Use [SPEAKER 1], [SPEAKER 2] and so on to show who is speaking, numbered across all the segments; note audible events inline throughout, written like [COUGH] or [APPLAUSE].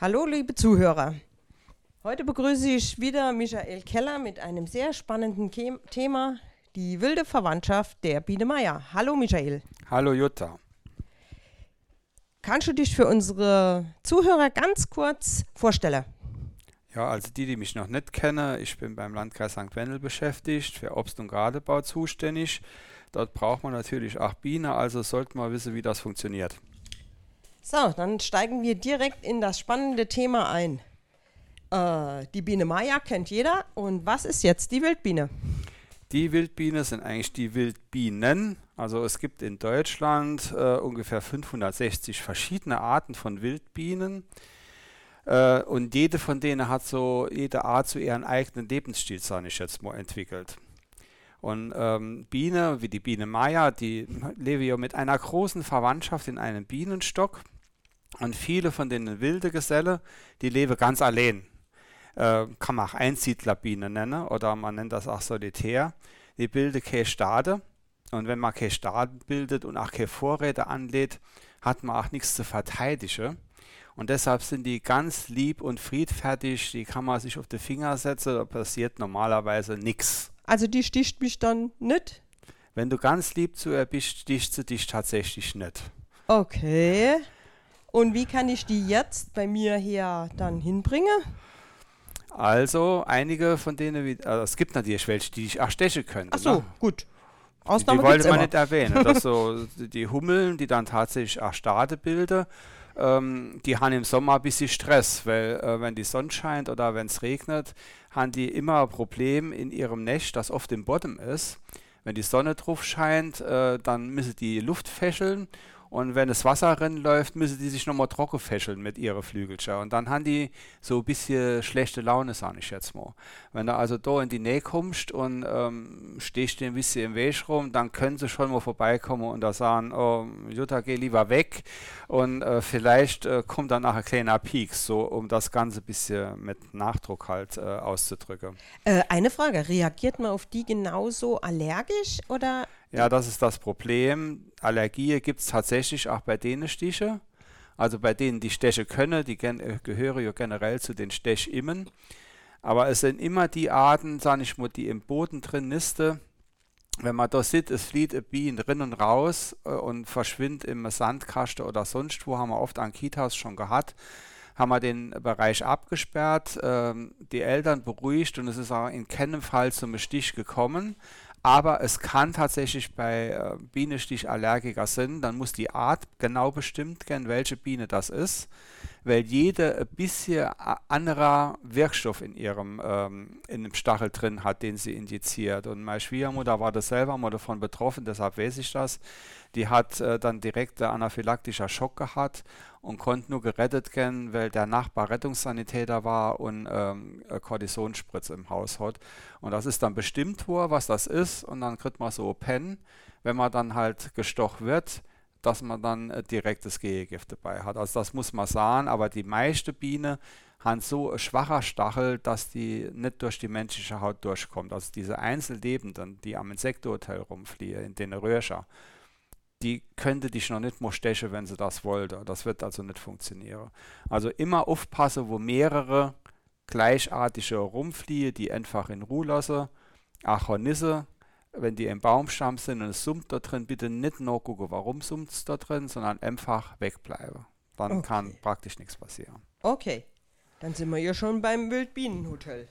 [SPEAKER 1] Hallo, liebe Zuhörer. Heute begrüße ich wieder Michael Keller mit einem sehr spannenden Ke Thema, die wilde Verwandtschaft der Biene Meier. Hallo, Michael.
[SPEAKER 2] Hallo, Jutta.
[SPEAKER 1] Kannst du dich für unsere Zuhörer ganz kurz vorstellen?
[SPEAKER 2] Ja, also die, die mich noch nicht kennen, ich bin beim Landkreis St. Wendel beschäftigt, für Obst- und Gradebau zuständig. Dort braucht man natürlich auch Bienen, also sollte man wissen, wie das funktioniert.
[SPEAKER 1] So, dann steigen wir direkt in das spannende Thema ein. Äh, die Biene Maya kennt jeder. Und was ist jetzt die Wildbiene?
[SPEAKER 2] Die Wildbiene sind eigentlich die Wildbienen. Also es gibt in Deutschland äh, ungefähr 560 verschiedene Arten von Wildbienen. Äh, und jede von denen hat so, jede Art so ihren eigenen Lebensstil, sage ich jetzt mal, entwickelt. Und ähm, Biene, wie die Biene Maya, die leben ja mit einer großen Verwandtschaft in einem Bienenstock. Und viele von den wilden Gesellen, die leben ganz allein. Äh, kann man auch Einsiedlerbiene nennen oder man nennt das auch Solitär. Die bilden keine Stade. Und wenn man keine Stade bildet und auch keine Vorräte anlädt, hat man auch nichts zu verteidigen. Und deshalb sind die ganz lieb und friedfertig. Die kann man sich auf die Finger setzen, da passiert normalerweise nichts.
[SPEAKER 1] Also die sticht mich dann nicht?
[SPEAKER 2] Wenn du ganz lieb zu ihr bist, sticht sie dich tatsächlich nicht.
[SPEAKER 1] Okay. Und wie kann ich die jetzt bei mir hier dann hinbringen?
[SPEAKER 2] Also, einige von denen, wie, also es gibt natürlich welche, die ich auch stechen könnte.
[SPEAKER 1] Ach so,
[SPEAKER 2] ne?
[SPEAKER 1] gut.
[SPEAKER 2] Ausnahme die wollte man nicht erwähnen. dass [LAUGHS] so die Hummeln, die dann tatsächlich auch Stade bilden, ähm, die haben im Sommer ein bisschen Stress, weil äh, wenn die Sonne scheint oder wenn es regnet, haben die immer ein Problem in ihrem Nest, das oft im Bottom ist. Wenn die Sonne drauf scheint, äh, dann müssen die Luft fächeln und wenn das Wasser drin läuft, müssen die sich nochmal trocken fächeln mit ihren Flügelchen. Und dann haben die so ein bisschen schlechte Laune, sage ich jetzt mal. Wenn du also da in die Nähe kommst und ähm, stehst ein bisschen im Weg rum, dann können sie schon mal vorbeikommen und da sagen, oh, Jutta, geh lieber weg. Und äh, vielleicht äh, kommt dann nachher ein kleiner Peak, so um das Ganze ein bisschen mit Nachdruck halt äh, auszudrücken.
[SPEAKER 1] Äh, eine Frage, reagiert man auf die genauso allergisch oder
[SPEAKER 2] ja, das ist das Problem. Allergie gibt es tatsächlich auch bei denen Stiche. Also bei denen, die Steche können, die äh, gehören ja generell zu den Stechimmen. Aber es sind immer die Arten, sage ich mal, die im Boden drin nisten. Wenn man da sieht, es flieht ein Bienen drin und raus äh, und verschwindet im Sandkasten oder sonst wo, haben wir oft an Kitas schon gehabt, haben wir den Bereich abgesperrt, ähm, die Eltern beruhigt und es ist auch in keinem Fall zum Stich gekommen. Aber es kann tatsächlich bei äh, Bienenstichallergiker sein, dann muss die Art genau bestimmt werden, welche Biene das ist, weil jede ein bisschen anderer Wirkstoff in ihrem ähm, in dem Stachel drin hat, den sie injiziert. Und meine Schwiegermutter war das selber mal davon betroffen, deshalb weiß ich das. Die hat äh, dann direkt anaphylaktischer Schock gehabt und konnte nur gerettet werden, weil der Nachbar Rettungssanitäter war und ähm, Kortisonspritze im Haus hat. Und das ist dann bestimmt worden, was das ist. Und dann kriegt man so Pen, wenn man dann halt gestochen wird, dass man dann äh, direkt das Gehegift dabei hat. Also das muss man sagen, aber die meisten Bienen haben so ein schwacher Stachel, dass die nicht durch die menschliche Haut durchkommt. Also diese Einzellebenden, die am Insektenhotel rumfliehen, in den Röhrchen, die könnte dich noch nicht mal stechen, wenn sie das wollte. Das wird also nicht funktionieren. Also immer aufpassen, wo mehrere gleichartige rumfliehen, die einfach in Ruhe lassen. Achornisse, wenn die im Baumstamm sind und es summt da drin, bitte nicht nur gucken, warum summt es da drin, sondern einfach wegbleiben. Dann okay. kann praktisch nichts passieren.
[SPEAKER 1] Okay, dann sind wir ja schon beim Wildbienenhotel.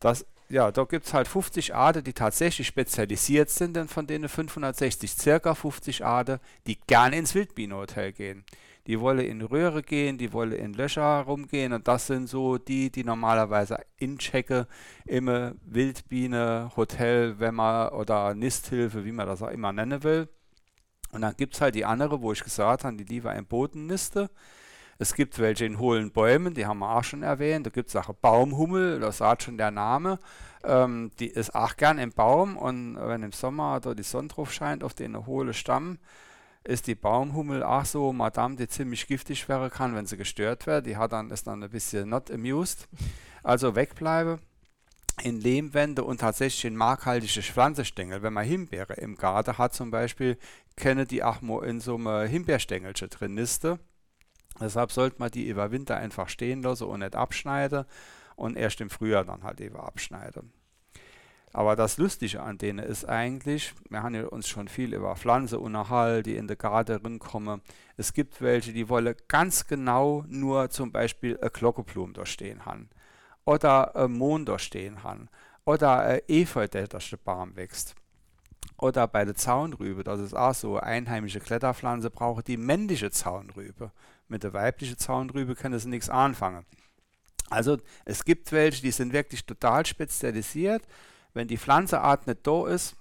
[SPEAKER 2] Das ja, da gibt es halt 50 Arten, die tatsächlich spezialisiert sind, denn von denen 560 circa 50 Arten, die gerne ins Wildbienenhotel gehen. Die wollen in Röhre gehen, die wollen in Löcher rumgehen und das sind so die, die normalerweise inchecken im Wildbienenhotel, wenn man oder Nisthilfe, wie man das auch immer nennen will. Und dann gibt es halt die andere, wo ich gesagt habe, die lieber im Boden niste. Es gibt welche in hohlen Bäumen, die haben wir auch schon erwähnt. Da gibt es auch Baumhummel, das sagt schon der Name. Ähm, die ist auch gern im Baum und wenn im Sommer da die Sonne drauf scheint auf den hohlen Stamm, ist die Baumhummel auch so Madame, die ziemlich giftig wäre kann, wenn sie gestört wird. Die hat dann, ist dann ein bisschen not amused. Also wegbleiben in Lehmwände und tatsächlich in markhaltige Pflanzenstängel. Wenn man Himbeere im Garten hat zum Beispiel, kenne die auch mal in so einem Himbeerstängelchen drin niste Deshalb sollte man die über Winter einfach stehen lassen und nicht abschneiden und erst im Frühjahr dann halt eben abschneiden. Aber das Lustige an denen ist eigentlich, wir haben ja uns schon viel über Pflanzen unterhalten, die in der Garten kommen. Es gibt welche, die wollen ganz genau nur zum Beispiel eine Glockenblume da stehen haben. Oder ein Mond da stehen haben. Oder ein Efeu, der durch den Baum wächst. Oder bei der Zaunrübe, das ist auch so, einheimische Kletterpflanze brauchen die männliche Zaunrübe. Mit der weiblichen Zaunrübe können sie nichts anfangen. Also es gibt welche, die sind wirklich total spezialisiert wenn die Pflanzenart nicht da ist,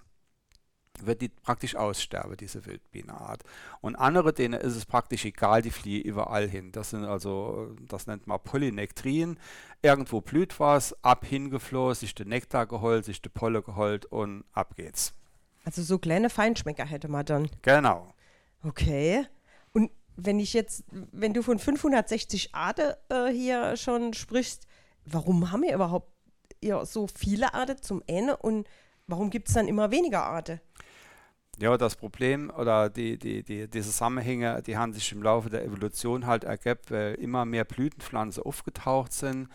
[SPEAKER 2] wird die praktisch aussterben, diese Wildbienenart. Und andere, denen ist es praktisch egal, die fliehen überall hin. Das sind also, das nennt man Polynektrien. Irgendwo blüht was, ab hingeflohen, sich der Nektar geholt, sich der Polle geholt und ab geht's.
[SPEAKER 1] Also so kleine Feinschmecker hätte man dann.
[SPEAKER 2] Genau.
[SPEAKER 1] Okay. Und wenn ich jetzt, wenn du von 560 Arten äh, hier schon sprichst, warum haben wir überhaupt ihr so viele Arten zum Ende und warum gibt es dann immer weniger Arten?
[SPEAKER 2] Ja, das Problem oder die, die, die, die Zusammenhänge, die haben sich im Laufe der Evolution halt ergeben, weil immer mehr Blütenpflanzen aufgetaucht sind,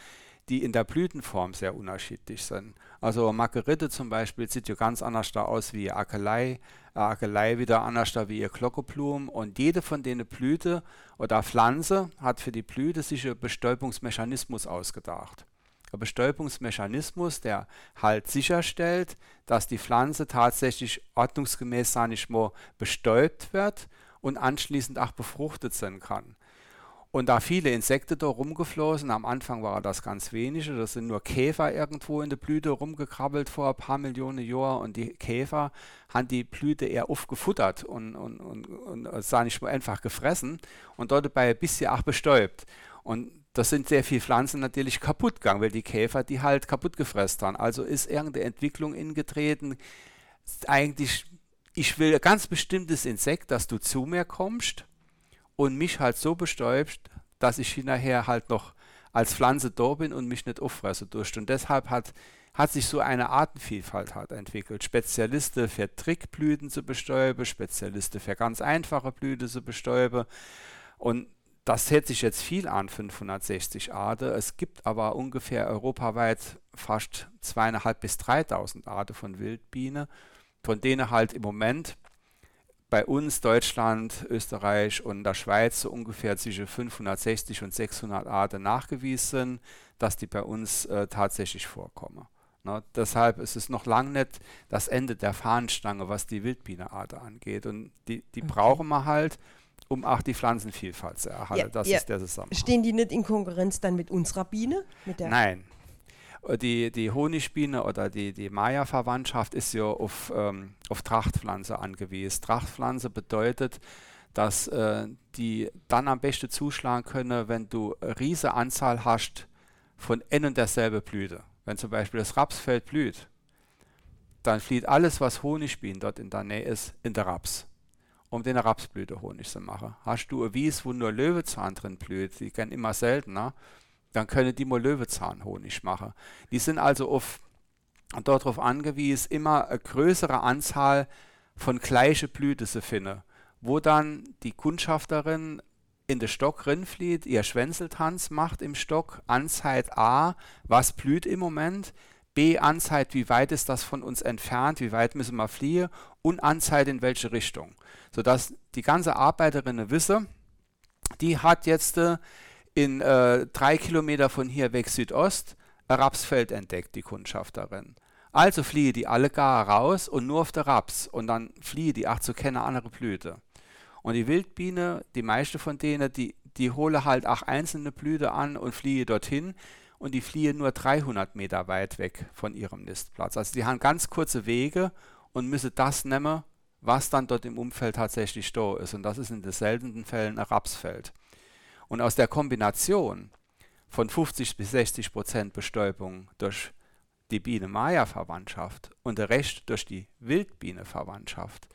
[SPEAKER 2] die in der Blütenform sehr unterschiedlich sind. Also Margerite zum Beispiel sieht ja ganz anders da aus wie Akelei, Akelei wieder anders da wie ihr Glockenblumen und jede von denen Blüte oder Pflanze hat für die Blüte sich einen Bestäubungsmechanismus ausgedacht. Bestäubungsmechanismus, der halt sicherstellt, dass die Pflanze tatsächlich ordnungsgemäß, sage ich mal, bestäubt wird und anschließend auch befruchtet sein kann. Und da viele Insekten da rumgeflossen, am Anfang war das ganz wenige, das sind nur Käfer irgendwo in der Blüte rumgekrabbelt vor ein paar Millionen Jahren und die Käfer haben die Blüte eher aufgefuttert und, und, und, und sah nicht mal einfach gefressen und dort dabei ein bisschen auch bestäubt. Und das sind sehr viele Pflanzen natürlich kaputt gegangen, weil die Käfer die halt kaputt gefressen haben. Also ist irgendeine Entwicklung ingetreten. Eigentlich, ich will ein ganz bestimmtes Insekt, dass du zu mir kommst und mich halt so bestäubst, dass ich hinterher halt noch als Pflanze da bin und mich nicht auffresse durch. Und deshalb hat, hat sich so eine Artenvielfalt halt entwickelt. Spezialisten für Trickblüten zu bestäuben, Spezialisten für ganz einfache Blüten zu bestäuben. Und das hört sich jetzt viel an, 560 Arten. Es gibt aber ungefähr europaweit fast zweieinhalb bis 3000 Arten von Wildbienen, von denen halt im Moment bei uns, Deutschland, Österreich und der Schweiz so ungefähr zwischen 560 und 600 Arten nachgewiesen sind, dass die bei uns äh, tatsächlich vorkommen. Ne? Deshalb ist es noch lange nicht das Ende der Fahnenstange, was die Wildbienenarten angeht. Und die, die okay. brauchen wir halt, um auch die Pflanzenvielfalt zu erhalten. Ja, das ja. ist der Zusammenhang.
[SPEAKER 1] Stehen die nicht in Konkurrenz dann mit unserer Biene?
[SPEAKER 2] Mit Nein. Die, die Honigbiene oder die, die Maya-Verwandtschaft ist ja auf, ähm, auf Trachtpflanze angewiesen. Trachtpflanze bedeutet, dass äh, die dann am besten zuschlagen können, wenn du eine riesige Anzahl hast von ein und derselbe Blüte. Wenn zum Beispiel das Rapsfeld blüht, dann flieht alles, was Honigbienen dort in der Nähe ist, in der Raps um den Rapsblütehonig zu machen. Hast du ein Wies, wo nur Löwezahn drin blüht, die gehen immer seltener, dann können die mal Löwezahnhonig machen. Die sind also auf, darauf angewiesen, immer eine größere Anzahl von gleichen Blüten zu finden, wo dann die Kundschafterin in den Stock rinflieht, ihr Schwänzeltanz macht im Stock, anzeigt A, was blüht im Moment, B, anzeigt, wie weit ist das von uns entfernt, wie weit müssen wir fliehen und anzeigt, in welche Richtung sodass die ganze Arbeiterin wisse, die hat jetzt äh, in äh, drei Kilometer von hier weg Südost ein Rapsfeld entdeckt, die Kundschafterin. Also fliehe die alle gar raus und nur auf der Raps und dann fliehe die auch zu keiner andere Blüte. Und die Wildbiene, die meiste von denen, die, die hole halt auch einzelne Blüte an und fliehe dorthin und die fliehe nur 300 Meter weit weg von ihrem Nistplatz. Also die haben ganz kurze Wege und müssen das nehmen, was dann dort im Umfeld tatsächlich da ist. Und das ist in den seltenen Fällen ein Rapsfeld. Und aus der Kombination von 50 bis 60 Prozent Bestäubung durch die Biene-Maja-Verwandtschaft und der Rest durch die Wildbiene-Verwandtschaft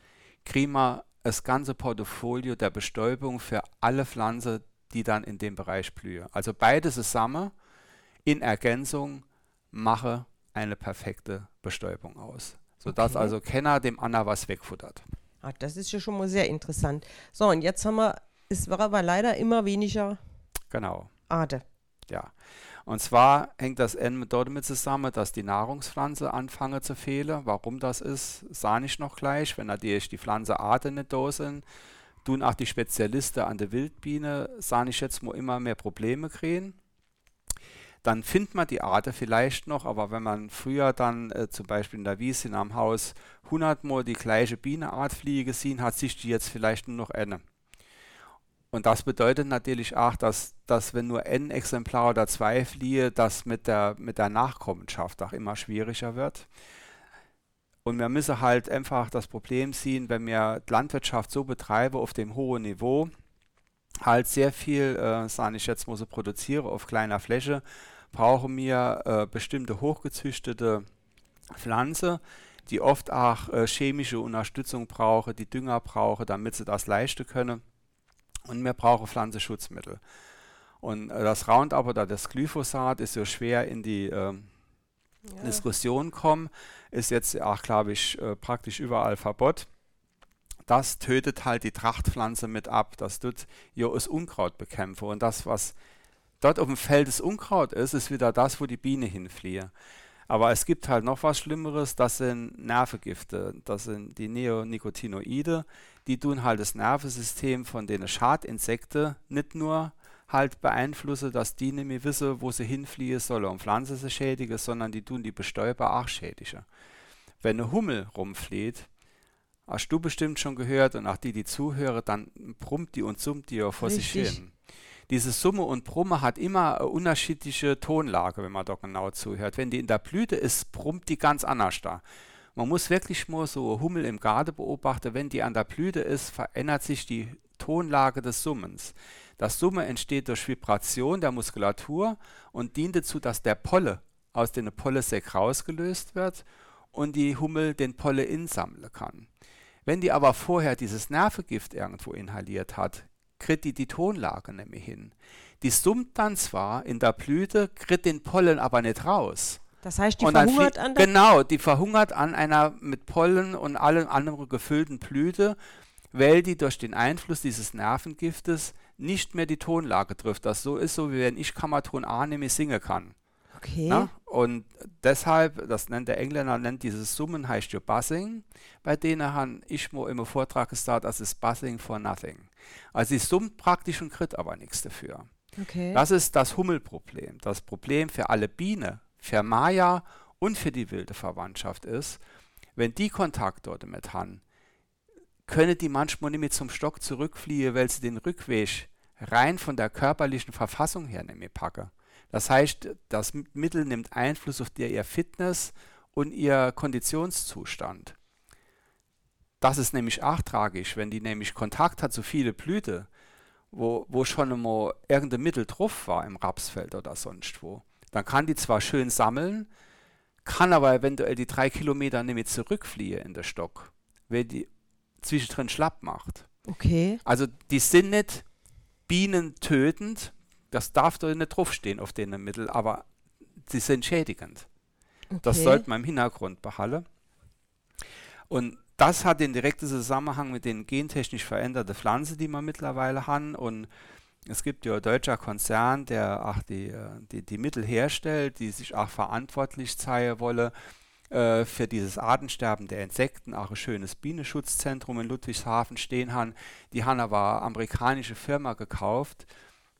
[SPEAKER 2] kriegen wir das ganze Portfolio der Bestäubung für alle Pflanzen, die dann in dem Bereich blühen. Also beide zusammen in Ergänzung mache eine perfekte Bestäubung aus sodass okay. also keiner dem Anna was wegfuttert.
[SPEAKER 1] Ah, das ist ja schon mal sehr interessant. So, und jetzt haben wir Es war aber leider immer weniger
[SPEAKER 2] Genau,
[SPEAKER 1] Ade.
[SPEAKER 2] ja. Und zwar hängt das N damit zusammen, dass die Nahrungspflanze anfangen zu fehlen. Warum das ist, sah ich noch gleich. Wenn natürlich die Pflanzenarten nicht da sind, tun auch die Spezialisten an der Wildbiene, sah ich jetzt mal immer mehr Probleme kriegen. Dann findet man die Arten vielleicht noch, aber wenn man früher dann äh, zum Beispiel in der Wiese in einem Haus 100 Mal die gleiche Bienenart fliegen gesehen hat, sich die jetzt vielleicht nur noch eine. Und das bedeutet natürlich auch, dass, dass wenn nur ein Exemplar oder zwei fliehe, das mit der, mit der Nachkommenschaft auch immer schwieriger wird. Und wir müssen halt einfach das Problem sehen, wenn wir Landwirtschaft so betreiben auf dem hohen Niveau, halt sehr viel, äh, sage ich jetzt mal so, produziere auf kleiner Fläche, brauchen wir äh, bestimmte hochgezüchtete Pflanzen, die oft auch äh, chemische Unterstützung brauchen, die Dünger brauchen, damit sie das leisten können. Und wir brauchen Pflanzenschutzmittel. Und äh, das Roundup oder das Glyphosat ist so schwer in die äh,
[SPEAKER 1] Ja.
[SPEAKER 2] Diskussion kommen, ist jetzt auch, glaube ich, äh, praktisch überall verbot. Das tötet halt die Trachtpflanze mit ab. Das tut ja das Unkraut bekämpfen. Und das, was dort auf dem Feld das Unkraut ist, ist wieder das, wo die Biene hinfliehe. Aber es gibt halt noch was Schlimmeres, das sind Nervengifte. Das sind die Neonicotinoide. Die tun halt das Nervensystem von den Schadinsekten nicht nur halt beeinflussen, dass die nicht mehr wissen, wo sie hinfliehen sollen, um Pflanzen zu schädigen, sondern die tun die Bestäuber auch schädigen. Wenn eine Hummel rumfliegt, hast du bestimmt schon gehört und auch die, die zuhören, dann brummt die und summt die ja vor sich
[SPEAKER 1] Richtig.
[SPEAKER 2] hin. Diese Summe und Brumme hat immer eine unterschiedliche Tonlage, wenn man da genau zuhört. Wenn die in der Blüte ist, brummt die ganz anders da. Man muss wirklich mal so Hummel im Garten beobachten. Wenn die an der Blüte ist, verändert sich die Tonlage des Summens. Das Summen entsteht durch Vibration der Muskulatur und dient dazu, dass der Polle aus dem Pollensäck rausgelöst wird und die Hummel den Pollen insammeln kann. Wenn die aber vorher dieses Nervengift irgendwo inhaliert hat, kriegt die die Tonlage nämlich hin. Die summt dann zwar in der Blüte, kriegt den Pollen aber nicht raus.
[SPEAKER 1] Das heißt, die
[SPEAKER 2] Und
[SPEAKER 1] verhungert an der
[SPEAKER 2] Genau, die verhungert an einer mit Pollen und allen anderen gefüllten Blüte, weil die durch den Einfluss dieses Nervengiftes nicht mehr die Tonlage trifft. Das so ist so, wie wenn ich Kammerton A nämlich singen kann.
[SPEAKER 1] Okay.
[SPEAKER 2] Ne? Und deshalb, das nennt der Engländer, nennt dieses Summen heißt ja Buzzing. Bei denen habe ich mal im Vortrag gesagt, das ist Buzzing for nothing. Also sie summt praktisch und kriegt aber nichts dafür.
[SPEAKER 1] okay.
[SPEAKER 2] Das ist das Hummelproblem. Das Problem für alle Biene, für Maya und für die wilde Verwandtschaft ist, wenn die Kontakt dort mit haben, können die manchmal nicht mehr zum Stock zurückfliehen, weil sie den Rückweg rein von der körperlichen Verfassung her nicht mehr packen. Das heißt, das Mittel nimmt Einfluss auf die, ihr Fitness und ihr Konditionszustand. Das ist nämlich auch tragisch, wenn die nämlich Kontakt hat zu viele Blüte, wo, wo schon einmal irgendein Mittel drauf war im Rapsfeld oder sonst wo. Dann kann die zwar schön sammeln, kann aber eventuell die drei Kilometer nicht mehr zurückfliehen in der Stock, weil die zwischendrin schlapp macht.
[SPEAKER 1] okay.
[SPEAKER 2] Also die sind nicht bienentötend, das darf da nicht draufstehen auf denen Mittel, aber sie sind schädigend. Das
[SPEAKER 1] okay.
[SPEAKER 2] sollte man im Hintergrund behalten. Und das hat den direkten Zusammenhang mit den gentechnisch veränderten Pflanzen, die wir mittlerweile haben. Und es gibt ja ein deutscher Konzern, der auch die, äh, die, die Mittel herstellt, die sich auch verantwortlich zeigen wolle äh, für dieses Artensterben der Insekten, auch ein schönes Bienenschutzzentrum in Ludwigshafen stehen haben. Die haben aber eine amerikanische Firma gekauft,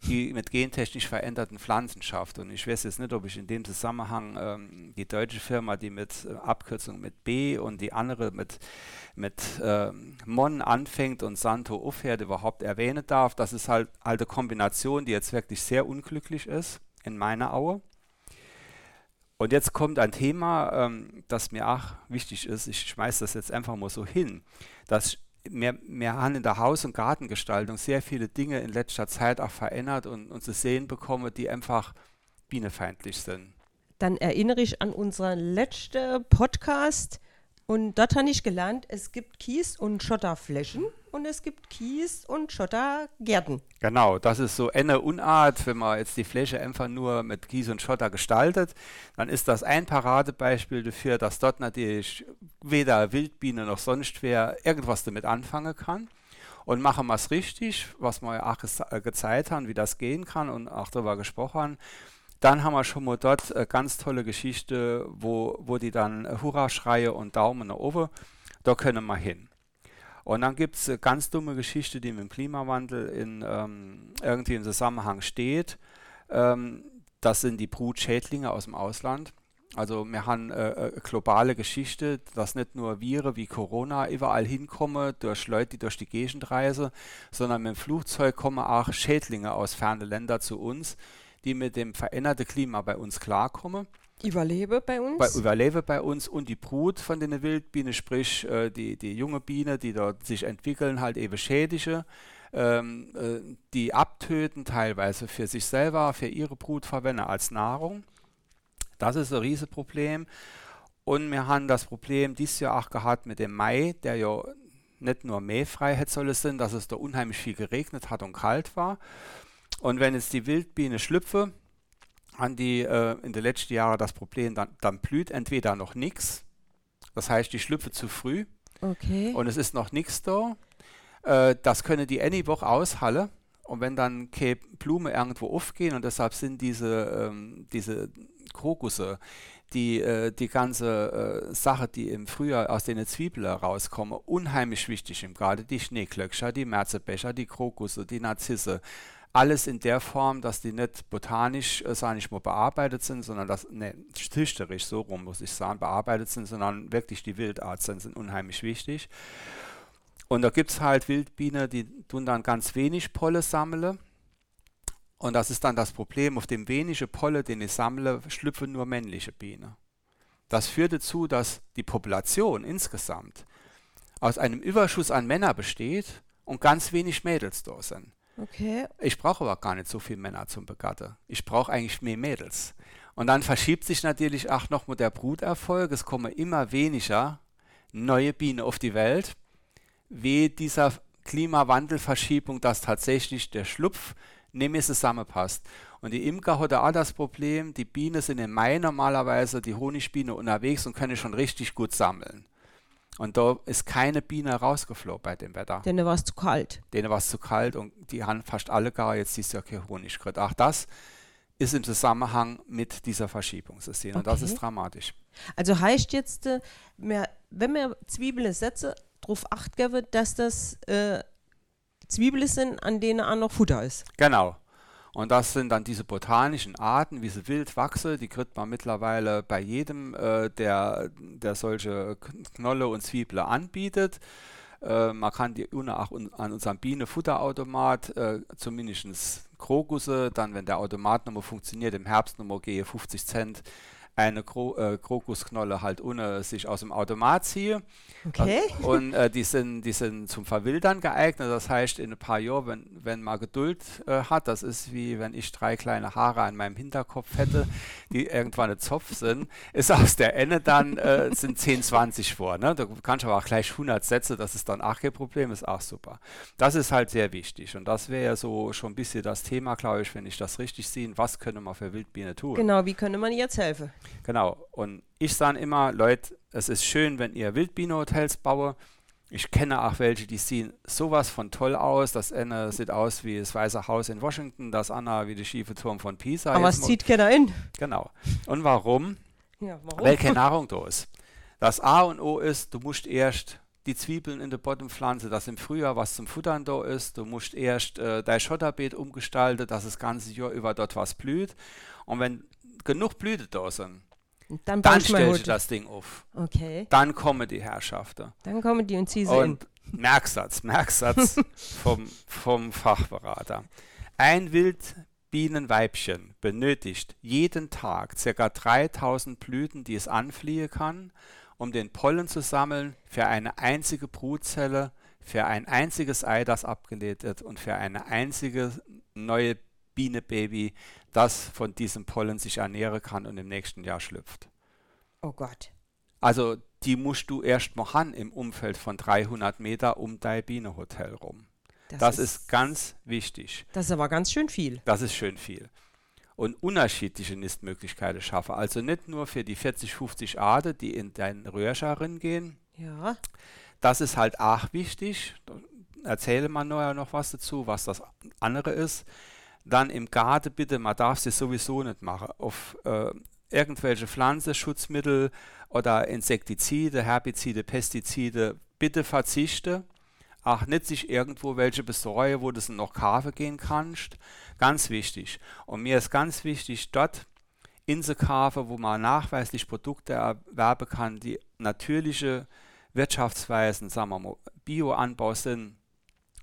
[SPEAKER 2] die mit gentechnisch veränderten Pflanzen schafft. Und ich weiß jetzt nicht, ob ich in dem Zusammenhang ähm, die deutsche Firma, die mit äh, Abkürzung mit B und die andere mit, mit ähm, Mon anfängt und Santo aufhört, überhaupt erwähnen darf. Das ist halt eine Kombination, die jetzt wirklich sehr unglücklich ist in meiner Aue. Und jetzt kommt ein Thema, ähm, das mir auch wichtig ist. Ich schmeiße das jetzt einfach mal so hin. Dass wir, wir haben in der Haus- und Gartengestaltung sehr viele Dinge in letzter Zeit auch verändert und, und zu sehen bekommen, die einfach bienenfeindlich sind.
[SPEAKER 1] Dann erinnere ich an unseren letzten Podcast und dort habe ich gelernt, es gibt Kies- und Schotterflächen und es gibt Kies- und Schottergärten.
[SPEAKER 2] Genau, das ist so eine Unart, wenn man jetzt die Fläche einfach nur mit Kies und Schotter gestaltet, dann ist das ein Paradebeispiel dafür, dass dort natürlich weder Wildbiene noch sonst wer irgendwas damit anfangen kann. Und machen wir es richtig, was wir auch ge gezeigt haben, wie das gehen kann und auch darüber gesprochen haben, dann haben wir schon mal dort eine ganz tolle Geschichte, wo, wo die dann Hurra-Schreie und Daumen nach oben, da können wir hin. Und dann gibt es eine ganz dumme Geschichte, die mit dem Klimawandel in, ähm, irgendwie im Zusammenhang steht. Ähm, das sind die Brutschädlinge aus dem Ausland. Also wir haben äh, eine globale Geschichte, dass nicht nur Viren wie Corona überall hinkommen, durch Leute, die durch die Gegend reisen, sondern mit dem Flugzeug kommen auch Schädlinge aus fernen Ländern zu uns, die mit dem veränderten Klima bei uns klarkommen.
[SPEAKER 1] Überlebe bei uns?
[SPEAKER 2] Bei, überlebe bei uns und die Brut von den Wildbienen, sprich äh, die, die junge Biene, die dort sich entwickeln, halt eben schädliche, ähm, äh, die abtöten, teilweise für sich selber, für ihre Brut verwenden als Nahrung. Das ist ein Riesenproblem. Und wir haben das Problem dieses Jahr auch gehabt mit dem Mai, der ja nicht nur mähfrei hätte sollen sein, dass es da unheimlich viel geregnet hat und kalt war. Und wenn jetzt die Wildbiene schlüpfe, an die äh, in den letzten Jahren das Problem, dann, dann blüht entweder noch nichts, das heißt, die schlüpfe zu früh
[SPEAKER 1] okay.
[SPEAKER 2] und es ist noch nichts da. Äh, das können die eine Woche aushalten. Und wenn dann keine Blume irgendwo aufgehen und deshalb sind diese, ähm, diese Krokusse, die, äh, die ganze äh, Sache, die im Frühjahr aus den Zwiebeln rauskommen, unheimlich wichtig im Gerade die Schneeklöckscher, die Märzebecher, die Krokusse, die Narzisse, alles in der Form, dass die nicht botanisch, äh, sage ich mal, bearbeitet sind, sondern dass, ne, züchterisch, so rum muss ich sagen, bearbeitet sind, sondern wirklich die Wildart sind, sind unheimlich wichtig. Und da gibt es halt Wildbienen, die tun dann ganz wenig Polle sammeln. Und das ist dann das Problem, auf dem wenigen Polle, den ich sammle, schlüpfen nur männliche Bienen. Das führt dazu, dass die Population insgesamt aus einem Überschuss an Männern besteht und ganz wenig Mädels da sind.
[SPEAKER 1] Okay.
[SPEAKER 2] Ich brauche aber gar nicht so viele Männer zum Begatten. Ich brauche eigentlich mehr Mädels. Und dann verschiebt sich natürlich auch noch mit der Bruterfolg. Es kommen immer weniger neue Bienen auf die Welt, wie dieser Klimawandelverschiebung, dass tatsächlich der Schlupf nicht mehr zusammenpasst. Und die Imker hat auch das Problem, die Bienen sind im Mai normalerweise, die Honigbiene unterwegs und können schon richtig gut sammeln. Und da ist keine Biene rausgeflogen bei dem Wetter.
[SPEAKER 1] Denen war es zu kalt.
[SPEAKER 2] Denen war es zu kalt und die haben fast alle gar jetzt dieses Jahr kein Honig gekriegt. Auch das ist im Zusammenhang mit dieser Verschiebung zu sehen. Und das
[SPEAKER 1] Okay.
[SPEAKER 2] ist dramatisch.
[SPEAKER 1] Also heißt jetzt, äh, mehr, wenn wir Zwiebeln setzen, darauf acht geben, dass das äh, Zwiebeln sind, an denen auch noch Futter ist.
[SPEAKER 2] Genau. Und das sind dann diese botanischen Arten, wie sie wild wachsen. Die kriegt man mittlerweile bei jedem, äh, der, der solche Knolle und Zwiebeln anbietet. Äh, man kann die ohne auch un- an unserem Bienenfutterautomat äh, zumindest Krokusse, dann wenn der Automat nochmal funktioniert, im Herbst nochmal gehe 50 Cent eine Kro äh, Krokusknolle halt ohne sich aus dem Automat ziehe.
[SPEAKER 1] Okay.
[SPEAKER 2] Und äh, die, sind, die sind zum Verwildern geeignet. Das heißt, in ein paar Jahren, wenn, wenn man Geduld äh, hat, das ist wie wenn ich drei kleine Haare an meinem Hinterkopf hätte, die irgendwann ein Zopf sind, ist aus der Ende dann äh, sind 10, 20 vor. Ne? Da kannst du aber auch gleich 100 Sätze, das ist dann auch kein Problem, ist auch super. Das ist halt sehr wichtig. Und das wäre ja so schon ein bisschen das Thema, glaube ich, wenn ich das richtig sehe. Was können wir für Wildbiene tun?
[SPEAKER 1] Genau, wie könnte man jetzt helfen?
[SPEAKER 2] Genau. Und ich sage immer, Leute, es ist schön, wenn ihr Wildbienenhotels baue. Ich kenne auch welche, die sehen sowas von toll aus. Das eine sieht aus wie das Weiße Haus in Washington, das andere wie der schiefe Turm von Pisa.
[SPEAKER 1] Aber es zieht keiner in.
[SPEAKER 2] Genau. Und warum?
[SPEAKER 1] Ja, warum?
[SPEAKER 2] Weil keine Nahrung da ist. Das A und O ist, du musst erst die Zwiebeln in der Boden pflanzen, dass im Frühjahr was zum Futtern da ist. Du musst erst äh, dein Schotterbeet umgestalten, dass das ganze Jahr über dort was blüht. Und wenn genug Blüte da sind,
[SPEAKER 1] Und dann
[SPEAKER 2] dann stellst du das Ding auf.
[SPEAKER 1] Okay.
[SPEAKER 2] Dann kommen die Herrschaften.
[SPEAKER 1] Dann kommen die und ziehen sie
[SPEAKER 2] Und Merksatz, Merksatz [LAUGHS] vom, vom Fachberater. Ein Wildbienenweibchen benötigt jeden Tag ca. 3000 Blüten, die es anfliehen kann, um den Pollen zu sammeln für eine einzige Brutzelle, für ein einziges Ei, das abgelegt wird und für eine einzige neue Bienenbaby, das von diesem Pollen sich ernähren kann und im nächsten Jahr schlüpft.
[SPEAKER 1] Oh Gott.
[SPEAKER 2] Also die musst du erst mal haben im Umfeld von 300 Meter um dein Bienenhotel rum. Das, ist, ganz wichtig.
[SPEAKER 1] Das ist aber ganz schön viel.
[SPEAKER 2] Das ist schön viel. Und unterschiedliche Nistmöglichkeiten schaffen. Also nicht nur für die 40, 50 Arten, die in deinen Röhrchen gehen.
[SPEAKER 1] Ja.
[SPEAKER 2] Das ist halt auch wichtig. erzähle mal noch was dazu, was das andere ist. Dann im Garten bitte, man darf es sowieso nicht machen. Auf äh, irgendwelche Pflanzenschutzmittel oder Insektizide, Herbizide, Pestizide, bitte verzichte. Ach, nicht sich irgendwo welche besorgen, wo du es noch kaufen gehen kannst. Ganz wichtig. Und mir ist ganz wichtig, dort in der Kafe, wo man nachweislich Produkte erwerben kann, die natürliche Wirtschaftsweisen, sagen wir mal, Bioanbau sind,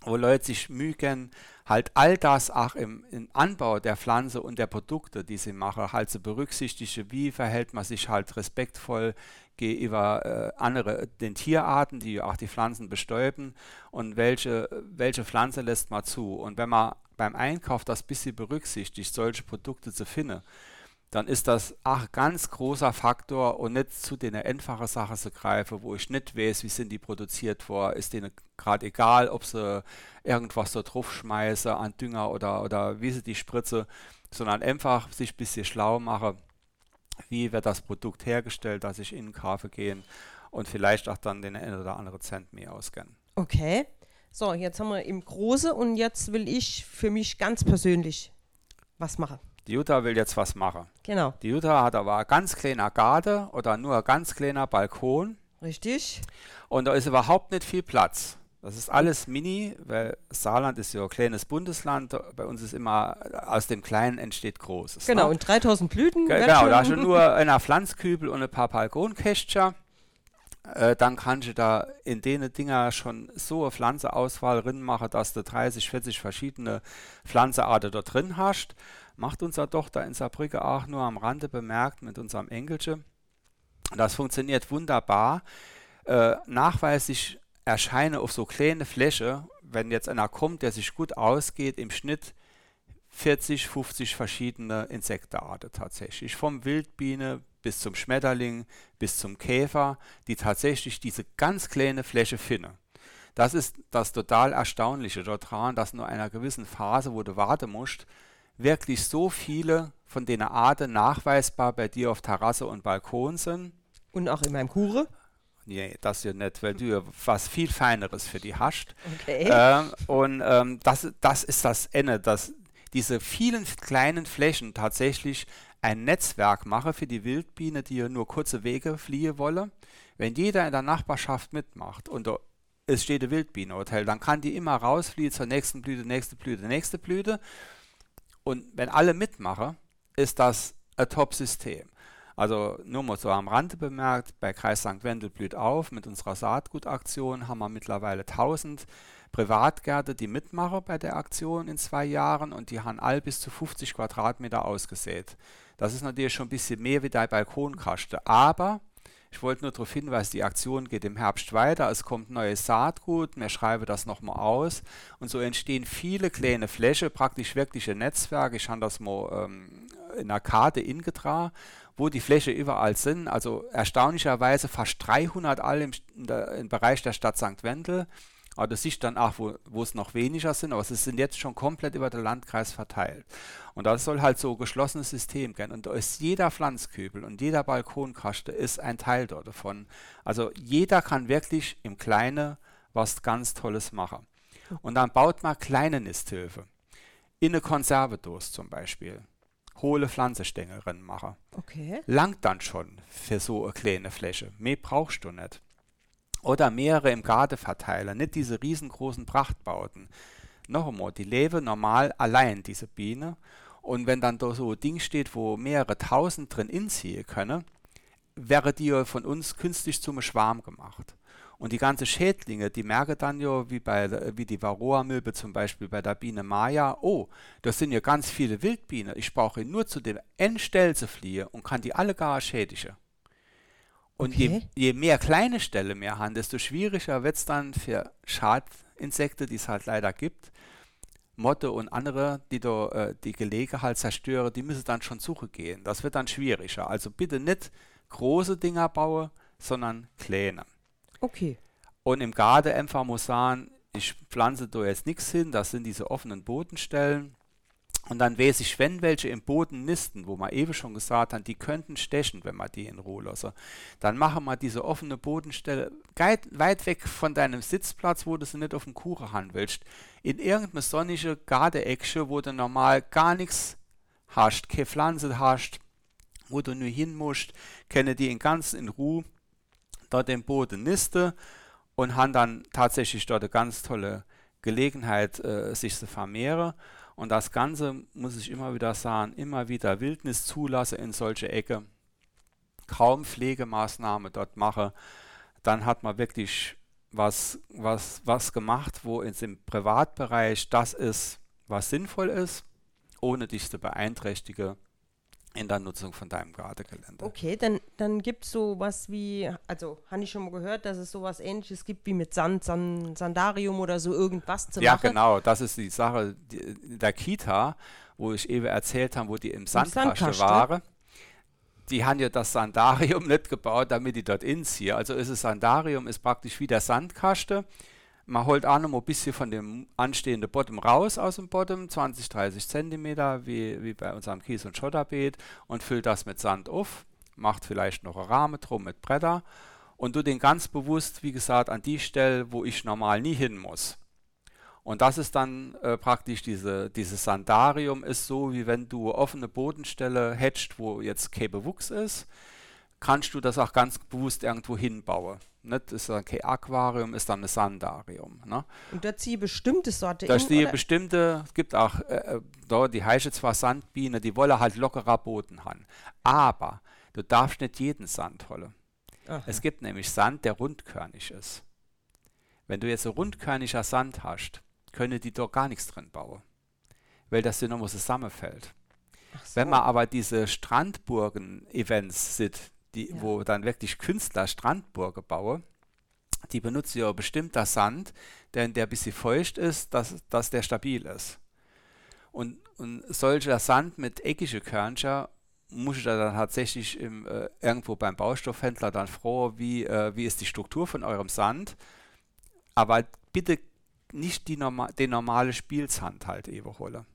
[SPEAKER 2] wo Leute sich mühen, halt all das auch im, im, Anbau der Pflanze und der Produkte, die sie machen, halt zu berücksichtigen, wie verhält man sich halt respektvoll gegenüber äh, andere, den Tierarten, die auch die Pflanzen bestäuben und welche, welche Pflanze lässt man zu. Und wenn man beim Einkauf das bisschen berücksichtigt, solche Produkte zu finden, dann ist das auch ganz großer Faktor und nicht zu den einfachen Sachen zu greifen, wo ich nicht weiß, wie sind die produziert worden, ist denen gerade egal, ob sie irgendwas da drauf schmeißen an Dünger oder, oder wie sie die spritze, sondern einfach sich ein bisschen schlau machen, wie wird das Produkt hergestellt, dass ich in den Kaffee gehen und vielleicht auch dann den einen oder anderen Cent mehr auskennen.
[SPEAKER 1] Okay. So, jetzt haben wir im Große und jetzt will ich für mich ganz persönlich was machen.
[SPEAKER 2] Die Jutta will jetzt was machen.
[SPEAKER 1] Genau.
[SPEAKER 2] Die Jutta hat aber ein ganz kleiner Garten oder nur ein ganz kleiner Balkon.
[SPEAKER 1] Richtig.
[SPEAKER 2] Und da ist überhaupt nicht viel Platz. Das ist alles mini, weil Saarland ist ja ein kleines Bundesland. Bei uns ist immer, aus dem Kleinen entsteht Großes.
[SPEAKER 1] Genau,
[SPEAKER 2] ne?
[SPEAKER 1] und 3000 Blüten.
[SPEAKER 2] Ge genau, da schon nur ein Pflanzkübel und ein paar Balkonkästchen. Äh, dann kannst du da in denen Dinger schon so eine Pflanzeauswahl drin machen, dass du 30, 40 verschiedene Pflanzenarten da drin hast macht unsere Tochter in Saarbrücken auch nur am Rande bemerkt mit unserem Engelchen. Das funktioniert wunderbar. Äh, nachweislich erscheinen auf so kleine Fläche, wenn jetzt einer kommt, der sich gut ausgeht, im Schnitt 40, 50 verschiedene Insektenarten tatsächlich. Vom Wildbiene bis zum Schmetterling, bis zum Käfer, die tatsächlich diese ganz kleine Fläche finden. Das ist das total Erstaunliche daran, dass nur einer gewissen Phase, wo du warten musst, wirklich so viele von den Arten nachweisbar bei dir auf Terrasse und Balkon sind.
[SPEAKER 1] Und auch in meinem Kure?
[SPEAKER 2] Nee, das ja nicht, weil du ja was viel Feineres für die hast.
[SPEAKER 1] Okay.
[SPEAKER 2] Ähm, und ähm, das, das ist das Ende, dass diese vielen kleinen Flächen tatsächlich ein Netzwerk machen für die Wildbiene, die ja nur kurze Wege fliehen wollen. Wenn jeder in der Nachbarschaft mitmacht und es steht ein Wildbienenhotel, dann kann die immer rausfliehen zur nächsten Blüte, nächste Blüte, nächste Blüte. Und wenn alle mitmachen, ist das ein Top-System. Also nur mal so am Rande bemerkt, bei Kreis St. Wendel blüht auf. Mit unserer Saatgutaktion haben wir mittlerweile 1000 Privatgärte, die mitmachen bei der Aktion in zwei Jahren und die haben all bis zu 50 Quadratmeter ausgesät. Das ist natürlich schon ein bisschen mehr wie dein Balkonkaste. Aber ich wollte nur darauf hinweisen, die Aktion geht im Herbst weiter. Es kommt neues Saatgut. Wir schreiben das nochmal aus. Und so entstehen viele kleine Fläche, praktisch wirkliche Netzwerke. Ich habe das mal ähm, in einer Karte ingetragen, wo die Fläche überall sind. Also erstaunlicherweise fast 300 alle im, im Bereich der Stadt St. Wendel. Aber das ist dann auch, wo, wo es noch weniger sind, aber es sind jetzt schon komplett über den Landkreis verteilt. Und das soll halt so ein geschlossenes System gehen. Und da ist jeder Pflanzkübel und jeder Balkonkaste ist ein Teil dort davon. Also jeder kann wirklich im Kleinen was ganz Tolles machen. Und dann baut man kleine Nisthöfe. In eine Konservedose zum Beispiel. Hohle Pflanzenstängel machen.
[SPEAKER 1] Okay.
[SPEAKER 2] Langt dann schon für so eine kleine Fläche. Mehr brauchst du nicht oder mehrere im Garten verteilen, nicht diese riesengroßen Prachtbauten. Noch einmal, die leben normal allein, diese Biene. Und wenn dann da so ein Ding steht, wo mehrere tausend drin inziehen können, wäre die ja von uns künstlich zum Schwarm gemacht. Und die ganzen Schädlinge, die merken dann ja, wie, bei, wie die Varroa-Milbe zum Beispiel bei der Biene Maya, oh, das sind ja ganz viele Wildbienen, ich brauche nur zu dem Endstell zu fliehen und kann die alle gar schädigen. Und okay. je, je, mehr kleine Stelle mehr haben, desto schwieriger wird es dann für Schadinsekten, die es halt leider gibt. Motte und andere, die da äh, die Gelege halt zerstören, die müssen dann schon suchen gehen. Das wird dann schwieriger. Also bitte nicht große Dinger bauen, sondern kleine.
[SPEAKER 1] Okay.
[SPEAKER 2] Und im Garten einfach muss sagen, ich pflanze da jetzt nichts hin, das sind diese offenen Bodenstellen. Und dann weiß ich, wenn welche im Boden nisten, wo man eben schon gesagt hat, die könnten stechen, wenn man die in Ruhe lasse, dann machen wir diese offene Bodenstelle weit weg von deinem Sitzplatz, wo du sie nicht auf dem Kuchen haben willst, in irgendeine sonnige Gardeeckche, wo du normal gar nichts hast, keine Pflanze hast, wo du nur hin musst, kenne die in ganz in Ruhe dort im Boden niste und haben dann tatsächlich dort eine ganz tolle Gelegenheit, äh, sich zu vermehren. Und das Ganze, muss ich immer wieder sagen, immer wieder Wildnis zulasse in solche Ecke, kaum Pflegemaßnahme dort mache, dann hat man wirklich was, was, was gemacht, wo es im Privatbereich das ist, was sinnvoll ist, ohne dich zu beeinträchtigen in der Nutzung von deinem Gartengelände.
[SPEAKER 1] Okay, dann, dann gibt es sowas wie, also habe ich schon mal gehört, dass es sowas ähnliches gibt wie mit Sand, Sand Sandarium oder so irgendwas zu
[SPEAKER 2] ja,
[SPEAKER 1] machen.
[SPEAKER 2] Ja, genau, das ist die Sache die, der Kita, wo ich eben erzählt habe, wo die im Sandkasten waren. Die haben ja das Sandarium [LAUGHS] nicht gebaut, damit die dort inziehen. Also ist das Sandarium ist praktisch wie der Sandkasten man holt auch noch mal ein bisschen von dem anstehenden Bottom raus aus dem Bottom, 20, 30 Zentimeter, wie, wie bei unserem Kies- und Schotterbeet und füllt das mit Sand auf, macht vielleicht noch einen Rahmen drum mit Bretter. Und du den ganz bewusst, wie gesagt, an die Stelle, wo ich normal nie hin muss. Und das ist dann äh, praktisch diese, dieses Sandarium ist so, wie wenn du offene Bodenstelle hättest, wo jetzt kein Bewuchs ist, kannst du das auch ganz bewusst irgendwo hinbauen. Nicht? Ist dann kein Aquarium, ist dann ein Sandarium. Ne?
[SPEAKER 1] Und da ziehe bestimmte Sorte
[SPEAKER 2] Da ziehe bestimmte, es gibt auch, äh, äh, da, die heiße zwar Sandbiene, die wollen halt lockerer Boden haben. Aber du darfst nicht jeden Sand holen. Es gibt nämlich Sand, der rundkörnig ist. Wenn du jetzt so rundkörniger Sand hast, können die doch gar nichts drin bauen. Weil das nochmal zusammenfällt. So. Wenn man aber diese Strandburgen-Events sieht, die, ja. wo dann wirklich Künstler Strandburgen bauen, die benutzen ja bestimmter Sand, denn der ein bisschen feucht ist, dass, dass der stabil ist. Und, und solcher Sand mit eckige Körnchen muss ich da dann tatsächlich im, äh, irgendwo beim Baustoffhändler dann froh, wie, äh, wie ist die Struktur von eurem Sand. Aber bitte nicht die norma den normale Spielsand halt eben holen.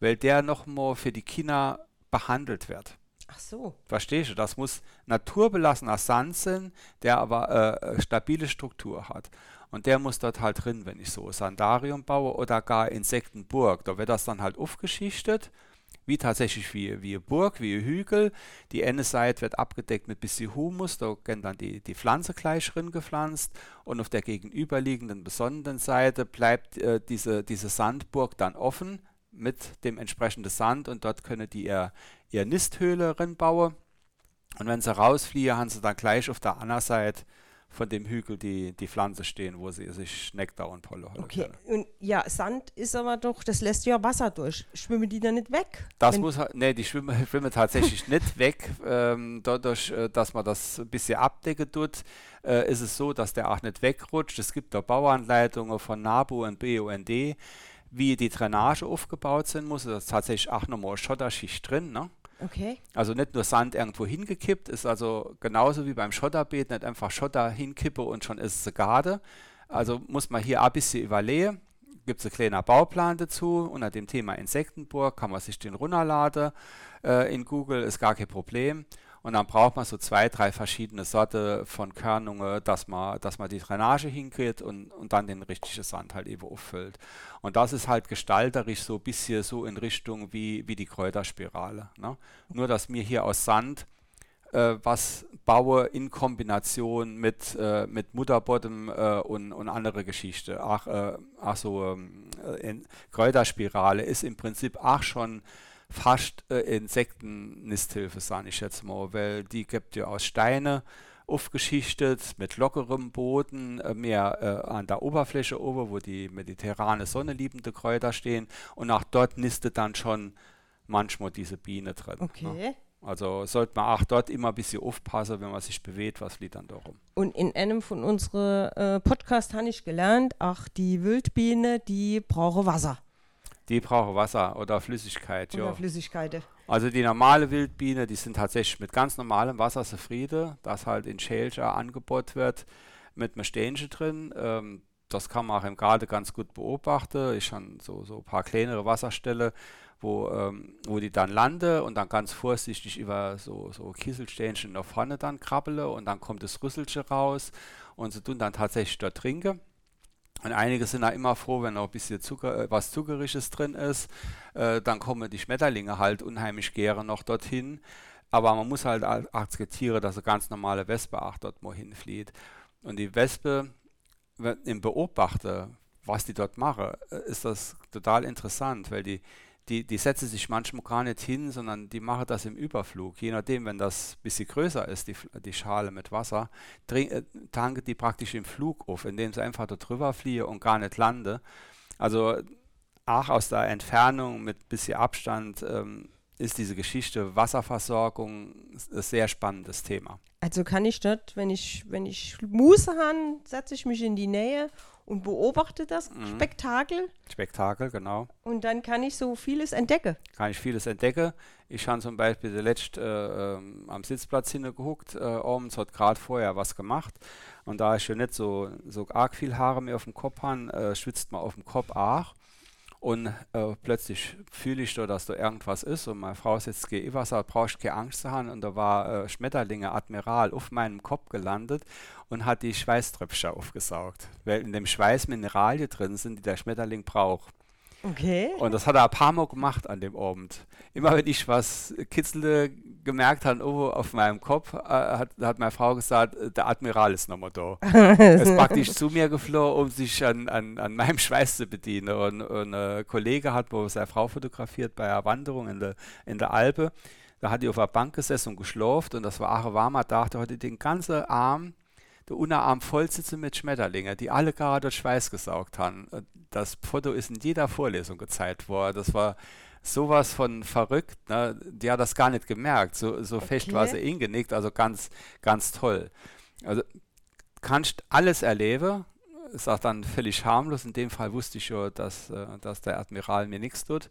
[SPEAKER 2] Weil der nochmal für die Kinder behandelt wird.
[SPEAKER 1] Ach so.
[SPEAKER 2] Verstehst du? Das muss naturbelassener Sand sein, der aber äh, äh, stabile Struktur hat. Und der muss dort halt drin, wenn ich so Sandarium baue oder gar Insektenburg. Da wird das dann halt aufgeschichtet, wie tatsächlich wie, wie eine Burg, wie ein Hügel. Die eine Seite wird abgedeckt mit bisschen Humus, da werden dann die, die Pflanze gleich drin gepflanzt. Und auf der gegenüberliegenden besonnenen Seite bleibt äh, diese, diese Sandburg dann offen mit dem entsprechenden Sand und dort können die ihr, ihr Nisthöhle bauen. Und wenn sie rausfliehen, haben sie dann gleich auf der anderen Seite von dem Hügel die, die Pflanze stehen, wo sie sich Nektar und Pollen
[SPEAKER 1] holen. Okay, und ja, Sand ist aber doch, das lässt ja Wasser durch. Schwimmen die dann nicht weg?
[SPEAKER 2] Das muss, nee, die schwimmen, [LAUGHS] schwimmen tatsächlich nicht [LAUGHS] weg. Ähm, dadurch, äh, dass man das ein bisschen abdecken tut, äh, ist es so, dass der auch nicht wegrutscht. Es gibt da Bauanleitungen von NABU und BUND, wie die Drainage aufgebaut sein muss. Da ist tatsächlich auch nochmal Schotterschicht drin. Ne?
[SPEAKER 1] Okay.
[SPEAKER 2] Also nicht nur Sand irgendwo hingekippt, ist also genauso wie beim Schotterbeet, nicht einfach Schotter hinkippe und schon ist es Garde. Also muss man hier ein bisschen überlegen. Gibt es einen kleinen Bauplan dazu unter dem Thema Insektenburg, kann man sich den runterladen äh, in Google, ist gar kein Problem. Und dann braucht man so zwei, drei verschiedene Sorte von Körnungen, dass man, dass man die Drainage hinkriegt und, und dann den richtigen Sand halt eben auffüllt. Und das ist halt gestalterisch so ein bisschen so in Richtung wie, wie die Kräuterspirale. Ne? Nur, dass mir hier aus Sand äh, was baue in Kombination mit, äh, mit Mutterbottom äh, und, und andere Geschichte. Ach, äh, ach so, ähm, äh, Kräuterspirale ist im Prinzip auch schon fast äh, Insektennisthilfe, sage ich jetzt mal, weil die gibt ja aus Steine aufgeschichtet mit lockerem Boden, äh, mehr äh, an der Oberfläche oben, wo die mediterrane Sonne liebende Kräuter stehen und auch dort nistet dann schon manchmal diese Biene drin.
[SPEAKER 1] Ne? Okay. Ne?
[SPEAKER 2] Also sollte man auch dort immer ein bisschen aufpassen, wenn man sich bewegt, was liegt dann da rum.
[SPEAKER 1] Und in einem von unseren äh, Podcasts habe ich gelernt, ach, die Wildbiene, die brauche Wasser.
[SPEAKER 2] Die brauchen Wasser oder Flüssigkeit,
[SPEAKER 1] oder ja. Flüssigkeit.
[SPEAKER 2] Also die normale Wildbiene, die sind tatsächlich mit ganz normalem Wasser zufrieden, das halt in Schälcher angeboten wird mit einem Stänchen drin. Ähm, das kann man auch im Garten ganz gut beobachten. Ich habe so, so ein paar kleinere Wasserstellen, wo, ähm, wo die dann lande und dann ganz vorsichtig über so, so Kieselsteinchen nach vorne dann krabbele und dann kommt das Rüsselchen raus und sie tun dann tatsächlich dort trinken. Und einige sind da immer froh, wenn noch ein bisschen Zucker, äh, was Zuckerisches drin ist. Äh, dann kommen die Schmetterlinge halt unheimlich gerne noch dorthin. Aber man muss halt akzeptieren, dass eine ganz normale Wespe auch dort mal hinflieht. Und die Wespe, im Beobachten, was die dort machen, äh, ist das total interessant, weil die, die, die setzen sich manchmal gar nicht hin, sondern die machen das im Überflug. Je nachdem, wenn das ein bisschen größer ist, die, die Schale mit Wasser, äh, tanken die praktisch im Flug auf, indem sie einfach da drüber fliehen und gar nicht landen. Also auch aus der Entfernung mit ein bisschen Abstand ähm, ist diese Geschichte Wasserversorgung ein sehr spannendes Thema.
[SPEAKER 1] Also kann ich dort, wenn ich, wenn ich Muße habe, setze ich mich in die Nähe und beobachte das mhm. Spektakel.
[SPEAKER 2] Spektakel, genau.
[SPEAKER 1] Und dann kann ich so vieles entdecken.
[SPEAKER 2] Kann ich vieles entdecken. Ich habe zum Beispiel letzt äh, äh, am Sitzplatz hingeguckt, äh, abends hat gerade vorher was gemacht. Und da ich ja nicht so, so arg viel Haare mehr auf dem Kopf habe, äh, schwitzt man auf dem Kopf auch. Und äh, plötzlich fühle ich da, dass da irgendwas ist. Und meine Frau sagt, geh Wasser, brauchst keine Angst zu haben. Und da war äh, Schmetterlinge Admiral auf meinem Kopf gelandet und hat die Schweißtröpfchen aufgesaugt. Weil in dem Schweiß Mineralien drin sind, die der Schmetterling braucht.
[SPEAKER 1] Okay.
[SPEAKER 2] Und das hat er ein paar Mal gemacht an dem Abend. Immer wenn ich was kitzelnde gemerkt habe, oh, auf meinem Kopf, äh, hat, hat meine Frau gesagt, äh, der Admiral ist nochmal da. [LAUGHS] er ist praktisch zu mir geflohen, um sich an, an, an meinem Schweiß zu bedienen. Und, und ein Kollege hat wo seine Frau fotografiert bei einer Wanderung in der, in der Alpe. Da hat die auf einer Bank gesessen und geschlafen und das war auch ein warmer Tag. Da hatte den ganzen Arm der Unterarm voll sitzen mit Schmetterlingen, die alle gerade Schweiß gesaugt haben. Das Foto ist in jeder Vorlesung gezeigt worden. Das war sowas von verrückt. Ne? Die hat das gar nicht gemerkt. So, so okay. fest war sie eingenickt. Also ganz, ganz toll. Also kannst alles erleben. Ist auch dann völlig harmlos. In dem Fall wusste ich schon, dass, äh, dass der Admiral mir nichts tut.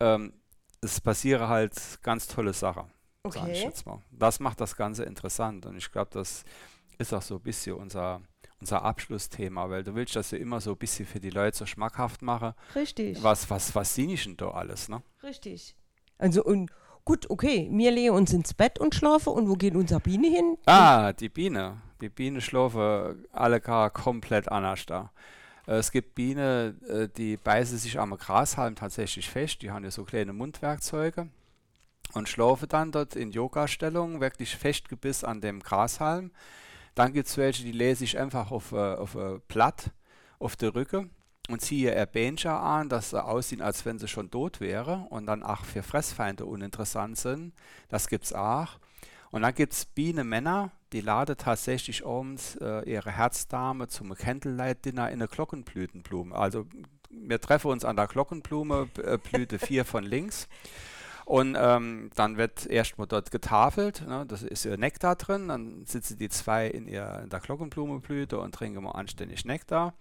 [SPEAKER 2] Ähm, es passieren halt ganz tolle Sachen. Okay. Das macht das Ganze interessant. Und ich glaube, dass ist auch so ein bisschen unser, unser Abschlussthema, weil du willst das ja immer so ein bisschen für die Leute so schmackhaft machen.
[SPEAKER 1] Richtig.
[SPEAKER 2] Was, was, was sind denn da alles, ne?
[SPEAKER 1] Richtig. Also und gut, okay, wir legen uns ins Bett und schlafen und wo geht unsere Biene hin?
[SPEAKER 2] Ah, die Biene. Die Biene schlafen alle gar komplett anders da. Äh, es gibt Bienen, äh, die beißen sich am Grashalm tatsächlich fest. Die haben ja so kleine Mundwerkzeuge und schlafen dann dort in Yoga-Stellung wirklich festgebiss an dem Grashalm. Dann gibt es welche, die lese ich einfach auf, äh, auf äh, Blatt auf der Rücke und ziehe ihr Bencher an, dass sie aussehen, als wenn sie schon tot wäre und dann auch für Fressfeinde uninteressant sind. Das gibt es auch. Und dann gibt es Bienenmänner, die laden tatsächlich abends äh, ihre Herzdame zum Candlelight-Dinner in eine Glockenblütenblume. Also wir treffen uns an der Glockenblume, äh, Blüte 4 von links. [LAUGHS] Und ähm, dann wird erstmal dort getafelt, ne? das ist ihr Nektar drin, dann sitzen die zwei in, ihr, in der Glockenblumenblüte und trinken mal anständig Nektar.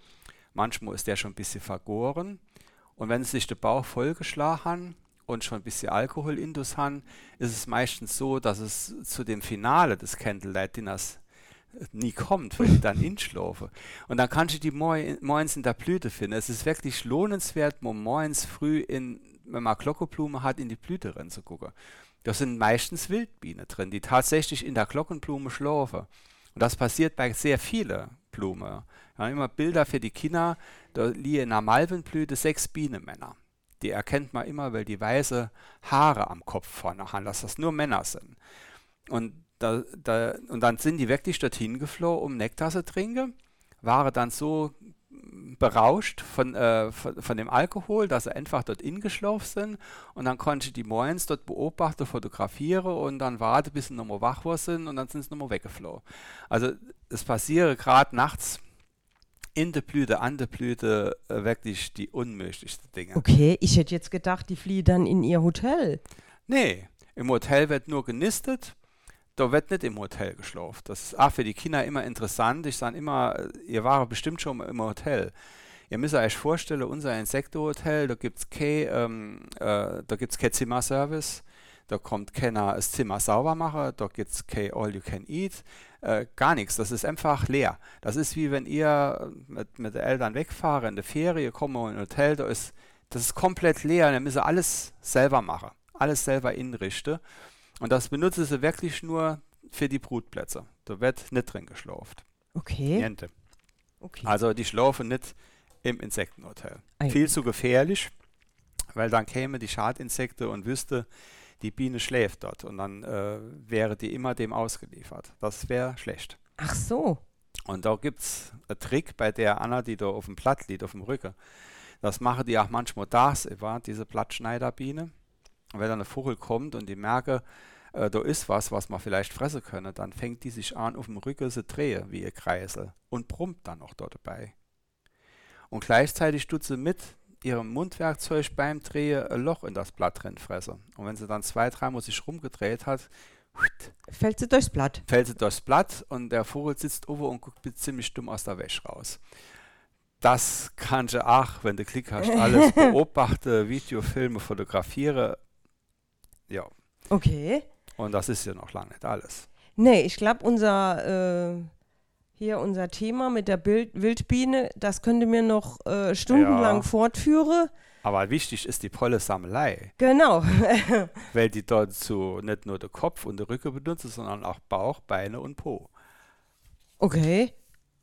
[SPEAKER 2] Manchmal ist der schon ein bisschen vergoren. Und wenn sie sich der Bauch vollgeschlagen haben und schon ein bisschen Alkohol indus haben, ist es meistens so, dass es zu dem Finale des Candlelight Dinners nie kommt, weil ich dann [LAUGHS] inschlafe. Und dann kannst du die morgens in der Blüte finden. Es ist wirklich lohnenswert, morgens früh in wenn man Glockenblume hat, in die Blüte rein zu gucken. Da sind meistens Wildbienen drin, die tatsächlich in der Glockenblume schlafen. Und das passiert bei sehr vielen Blumen. Wir haben immer Bilder für die Kinder, da liegen in einer Malvenblüte sechs Bienenmänner. Die erkennt man immer, weil die weiße Haare am Kopf vorne haben, dass das nur Männer sind. Und, da, da, und dann sind die wirklich dorthin geflohen, um Nektar zu trinken, waren dann so berauscht von, äh, von, von, dem Alkohol, dass sie einfach dort ingeschlafen sind und dann konnte ich die morgens dort beobachten, fotografieren und dann warten, bis sie nochmal wach sind und dann sind sie nochmal weggeflogen. Also es passiert gerade nachts in der Blüte, an der Blüte äh, wirklich die unmöglichsten Dinge.
[SPEAKER 1] Okay, ich hätte jetzt gedacht, die fliehen dann in ihr Hotel.
[SPEAKER 2] Nee, im Hotel wird nur genistet da wird nicht im Hotel geschlafen. Das ist auch für die Kinder immer interessant. Ich sage immer, ihr wart bestimmt schon im Hotel. Ihr müsst euch vorstellen, unser Insektenhotel, da gibt es kein, ähm, äh, kein Zimmerservice. da kommt keiner das Zimmer sauber machen, da gibt es kein All You Can Eat, äh, gar nichts. Das ist einfach leer. Das ist wie wenn ihr mit, mit den Eltern wegfahrt in die Ferie, kommen in ein Hotel, da ist, das ist komplett leer, dann müssen sie alles selber machen, alles selber inrichten. Und das benutzen sie wirklich nur für die Brutplätze. Da wird nicht drin geschlafen.
[SPEAKER 1] Okay.
[SPEAKER 2] Niente.
[SPEAKER 1] okay.
[SPEAKER 2] Also die schlafen nicht im Insektenhotel.
[SPEAKER 1] Ei.
[SPEAKER 2] Viel zu gefährlich, weil dann kämen die Schadinsekten und wüsste, die Biene schläft dort und dann äh, wäre die immer dem ausgeliefert. Das wäre schlecht.
[SPEAKER 1] Ach so.
[SPEAKER 2] Und da gibt es einen Trick bei der Anna, die da auf dem Blatt liegt, auf dem Rücken. Das machen die auch manchmal das, diese Blattschneiderbiene. Und wenn dann ein Vogel kommt und die merke, äh, da ist was, was man vielleicht fressen können, dann fängt die sich an, auf dem Rücken zu drehen, wie ihr Kreisel, und brummt dann noch dort dabei. Und gleichzeitig tut sie mit ihrem Mundwerkzeug beim Drehen ein Loch in das Blatt drin fressen. Und wenn sie dann zwei, dreimal sich rumgedreht hat,
[SPEAKER 1] Fällt sie durchs Blatt.
[SPEAKER 2] fällt sie durchs Blatt und der Vogel sitzt oben und guckt ziemlich dumm aus der Wäsche raus. Das kannst du auch, wenn du Klick hast, [LAUGHS] alles beobachte, Videofilme, fotografiere. Ja,
[SPEAKER 1] Okay.
[SPEAKER 2] und das ist ja noch lange nicht alles.
[SPEAKER 1] Nee, ich glaube, unser, äh, hier unser Thema mit der Bild Wildbiene, das könnte mir noch äh, stundenlang
[SPEAKER 2] Ja.
[SPEAKER 1] fortführen.
[SPEAKER 2] Aber wichtig ist die Pollensammelei,
[SPEAKER 1] Genau. [LAUGHS]
[SPEAKER 2] weil die dort so nicht nur den Kopf und den Rücken benutzen, sondern auch Bauch, Beine und Po.
[SPEAKER 1] Okay.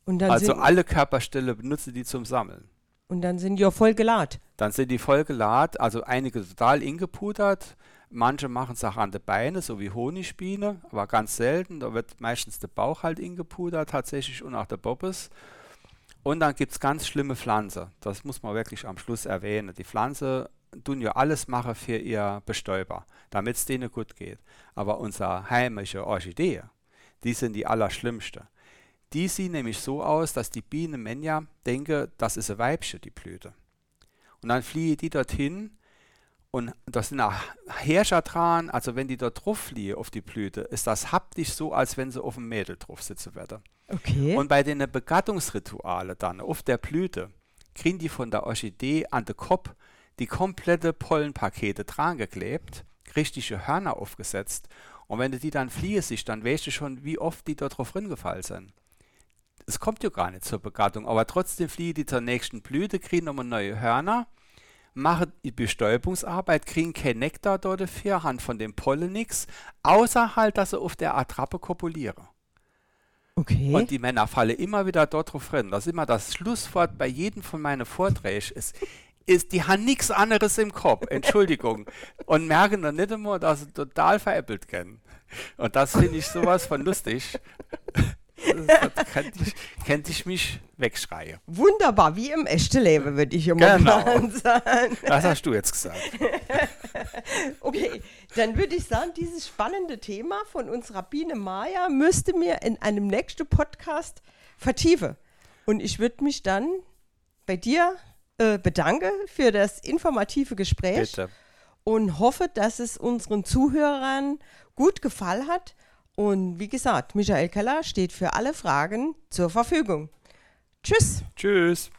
[SPEAKER 1] Und dann,
[SPEAKER 2] Also alle Körperstelle benutzen die zum Sammeln.
[SPEAKER 1] und dann sind die ja voll geladen.
[SPEAKER 2] Dann sind die voll geladen, also einige total ingepudert, manche machen es auch an den Beinen, so wie Honigbiene, aber ganz selten. Da wird meistens der Bauch halt ingepudert tatsächlich und auch der Bobbes. Und dann gibt es ganz schlimme Pflanzen. Das muss man wirklich am Schluss erwähnen. Die Pflanzen tun ja alles machen für ihr Bestäuber, damit es denen gut geht. Aber unsere heimische Orchidee, die sind die allerschlimmste. Die sieht nämlich so aus, dass die Biene Menja denke, das ist ein Weibchen, die Blüte. Und dann fliehen die dorthin und das sind auch Herrscher dran, also wenn die dort drauf fliehen auf die Blüte, ist das haptisch so, als wenn sie auf dem Mädel drauf sitzen würde.
[SPEAKER 1] Okay.
[SPEAKER 2] Und bei den Begattungsrituale dann auf der Blüte kriegen die von der Orchidee an den Kopf die komplette Pollenpakete dran geklebt, richtige Hörner aufgesetzt und wenn du die dann fliehen siehst, dann weißt du schon, wie oft die dort drauf reingefallen sind. Es kommt ja gar nicht zur Begattung, aber trotzdem fliehen die zur nächsten Blüte, kriegen nochmal neue Hörner, machen die Bestäubungsarbeit, kriegen kein Nektar dort dafür, haben von dem Pollen nichts, außer halt, dass sie auf der Attrappe kopulieren.
[SPEAKER 1] okay.
[SPEAKER 2] Und die Männer fallen immer wieder dort drauf rein. Das ist immer das Schlusswort bei jedem von meinen Vorträgen. Ist, ist, die haben nichts anderes im Kopf, Entschuldigung. und merken dann nicht immer, dass sie total veräppelt kennen. Und das finde ich sowas von lustig. Könnte ich, könnte ich mich wegschreien.
[SPEAKER 1] Wunderbar, wie im echten Leben, würde ich immer
[SPEAKER 2] Genau.
[SPEAKER 1] sagen.
[SPEAKER 2] Das hast du jetzt gesagt. [LAUGHS]
[SPEAKER 1] Okay, dann würde ich sagen, dieses spannende Thema von unserer Biene Maya müsste mir in einem nächsten Podcast vertiefen. Und ich würde mich dann bei dir äh, bedanken für das informative Gespräch
[SPEAKER 2] Bitte.
[SPEAKER 1] und hoffe, dass es unseren Zuhörern gut gefallen hat. Und wie gesagt, Michael Keller steht für alle Fragen zur Verfügung. Tschüss.
[SPEAKER 2] Tschüss.